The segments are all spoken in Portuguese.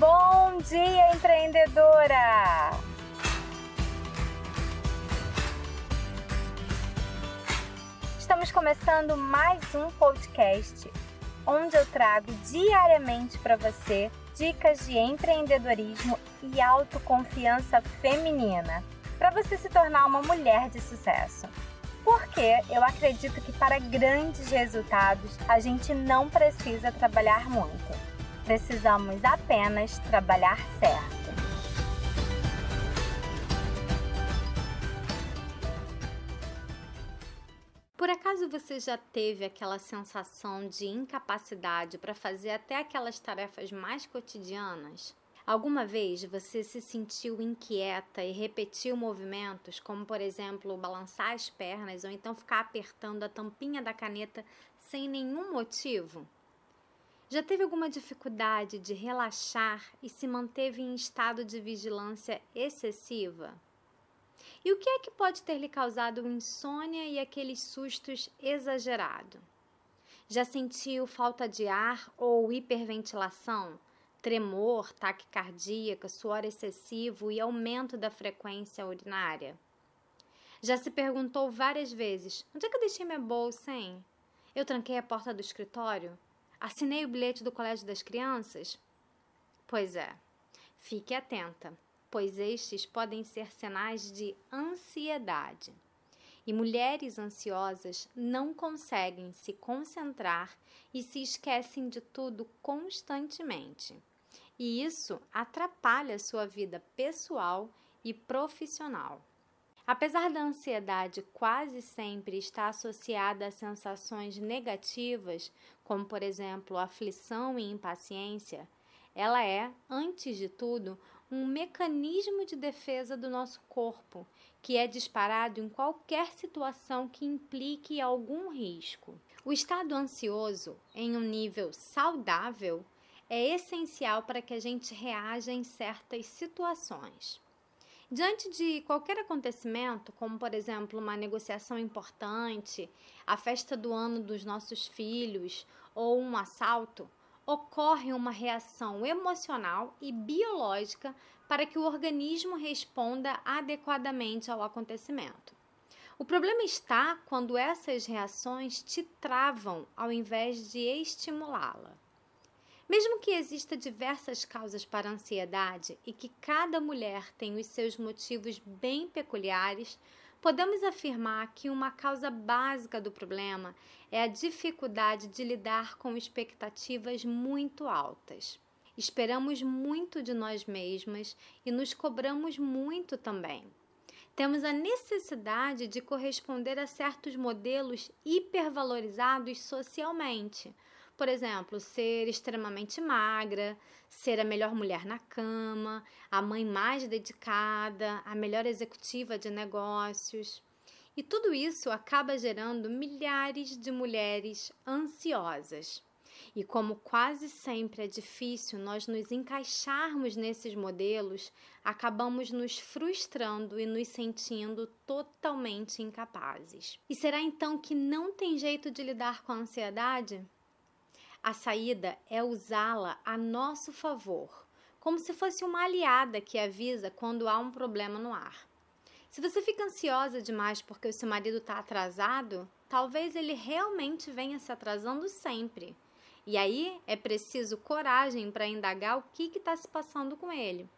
Bom dia, empreendedora! Estamos começando mais um podcast onde eu trago diariamente para você dicas de empreendedorismo e autoconfiança feminina para você se tornar uma mulher de sucesso. Porque eu acredito que para grandes resultados a gente não precisa trabalhar muito Precisamos apenas trabalhar certo. Por acaso você já teve aquela sensação de incapacidade para fazer até aquelas tarefas mais cotidianas? Alguma vez você se sentiu inquieta e repetiu movimentos, como por exemplo balançar as pernas ou então ficar apertando a tampinha da caneta sem nenhum motivo? Já teve alguma dificuldade de relaxar e se manteve em estado de vigilância excessiva? E o que é que pode ter lhe causado insônia e aqueles sustos exagerados? Já sentiu falta de ar ou hiperventilação, tremor, taquicardia, suor excessivo e aumento da frequência urinária? Já se perguntou várias vezes: onde é que eu deixei minha bolsa, hein? Eu tranquei a porta do escritório? Assinei o bilhete do Colégio das Crianças? Pois é, fique atenta, pois estes podem ser sinais de ansiedade. E mulheres ansiosas não conseguem se concentrar e se esquecem de tudo constantemente. E isso atrapalha sua vida pessoal e profissional. Apesar da ansiedade quase sempre estar associada a sensações negativas, como por exemplo aflição e impaciência, ela é, antes de tudo, um mecanismo de defesa do nosso corpo, que é disparado em qualquer situação que implique algum risco. O estado ansioso, em um nível saudável, é essencial para que a gente reaja em certas situações. Diante de qualquer acontecimento, como por exemplo uma negociação importante, a festa do ano dos nossos filhos ou um assalto, ocorre uma reação emocional e biológica para que o organismo responda adequadamente ao acontecimento. O problema está quando essas reações te travam ao invés de estimulá-la. Mesmo que exista diversas causas para a ansiedade e que cada mulher tem os seus motivos bem peculiares, podemos afirmar que uma causa básica do problema é a dificuldade de lidar com expectativas muito altas. Esperamos muito de nós mesmas e nos cobramos muito também. Temos a necessidade de corresponder a certos modelos hipervalorizados socialmente por exemplo, ser extremamente magra, ser a melhor mulher na cama, a mãe mais dedicada, a melhor executiva de negócios. E tudo isso acaba gerando milhares de mulheres ansiosas. E como quase sempre é difícil nós nos encaixarmos nesses modelos, acabamos nos frustrando e nos sentindo totalmente incapazes. E será então que não tem jeito de lidar com a ansiedade? A saída é usá-la a nosso favor, como se fosse uma aliada que avisa quando há um problema no ar. Se você fica ansiosa demais porque o seu marido está atrasado, talvez ele realmente venha se atrasando sempre. E aí é preciso coragem para indagar o que está se passando com ele.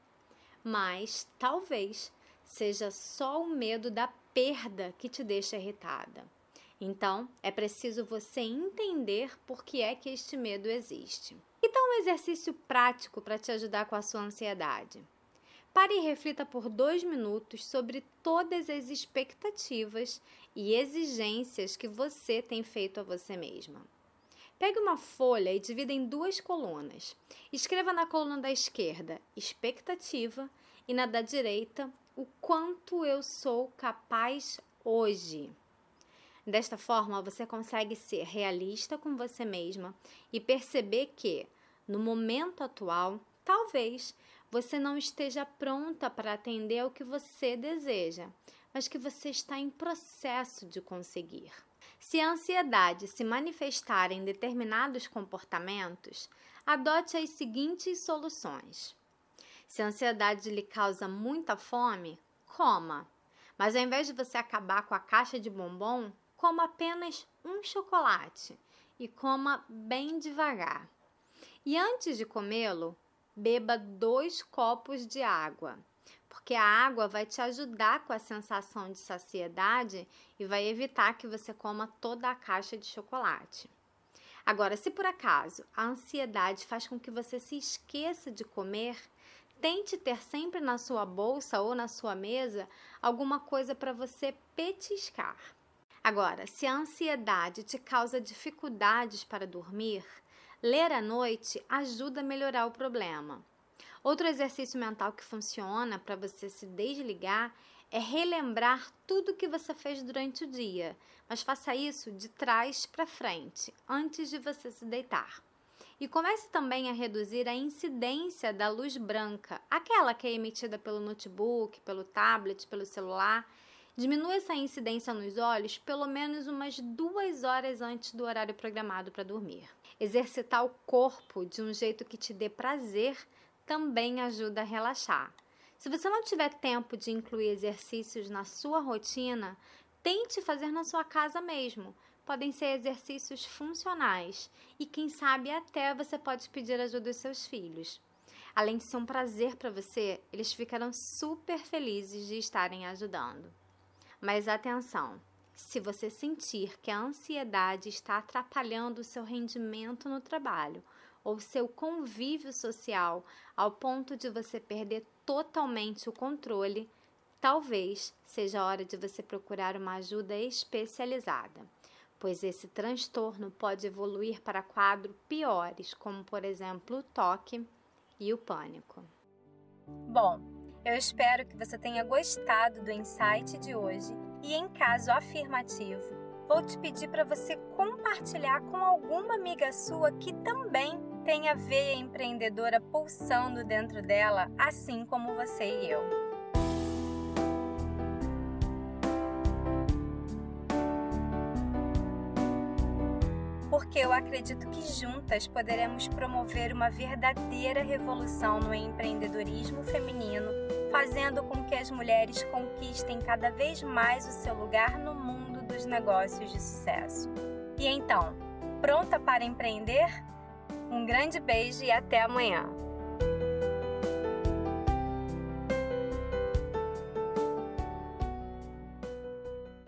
Mas talvez seja só o medo da perda que te deixa irritada. Então, é preciso você entender por que é que este medo existe. Então, um exercício prático para te ajudar com a sua ansiedade. Pare e reflita por dois minutos sobre todas as expectativas e exigências que você tem feito a você mesma. Pegue uma folha e divida em duas colunas. Escreva na coluna da esquerda expectativa e na da direita o quanto eu sou capaz hoje. Desta forma, você consegue ser realista com você mesma e perceber que, no momento atual, talvez você não esteja pronta para atender ao que você deseja, mas que você está em processo de conseguir. Se a ansiedade se manifestar em determinados comportamentos, adote as seguintes soluções. Se a ansiedade lhe causa muita fome, coma. Mas ao invés de você acabar com a caixa de bombom, coma apenas um chocolate e coma bem devagar. E antes de comê-lo, beba dois copos de água, porque a água vai te ajudar com a sensação de saciedade e vai evitar que você coma toda a caixa de chocolate. Agora, se por acaso a ansiedade faz com que você se esqueça de comer, tente ter sempre na sua bolsa ou na sua mesa alguma coisa para você petiscar. Agora, se a ansiedade te causa dificuldades para dormir, ler à noite ajuda a melhorar o problema. Outro exercício mental que funciona para você se desligar é relembrar tudo que você fez durante o dia, mas faça isso de trás para frente, antes de você se deitar. E comece também a reduzir a incidência da luz branca, aquela que é emitida pelo notebook, pelo tablet, pelo celular. Diminua essa incidência nos olhos pelo menos umas duas horas antes do horário programado para dormir. Exercitar o corpo de um jeito que te dê prazer também ajuda a relaxar. Se você não tiver tempo de incluir exercícios na sua rotina, tente fazer na sua casa mesmo. Podem ser exercícios funcionais e, quem sabe, até você pode pedir ajuda dos seus filhos. Além de ser um prazer para você, eles ficarão super felizes de estarem ajudando. Mas atenção! Se você sentir que a ansiedade está atrapalhando o seu rendimento no trabalho ou seu convívio social ao ponto de você perder totalmente o controle, talvez seja a hora de você procurar uma ajuda especializada, pois esse transtorno pode evoluir para quadros piores, como por exemplo o toque e o pânico. Bom, eu espero que você tenha gostado do insight de hoje e, em caso afirmativo, vou te pedir para você compartilhar com alguma amiga sua que também tem a veia empreendedora pulsando dentro dela, assim como você e eu. Porque eu acredito que juntas poderemos promover uma verdadeira revolução no empreendedorismo feminino, fazendo com que as mulheres conquistem cada vez mais o seu lugar no mundo dos negócios de sucesso. E então, pronta para empreender? Um grande beijo e até amanhã!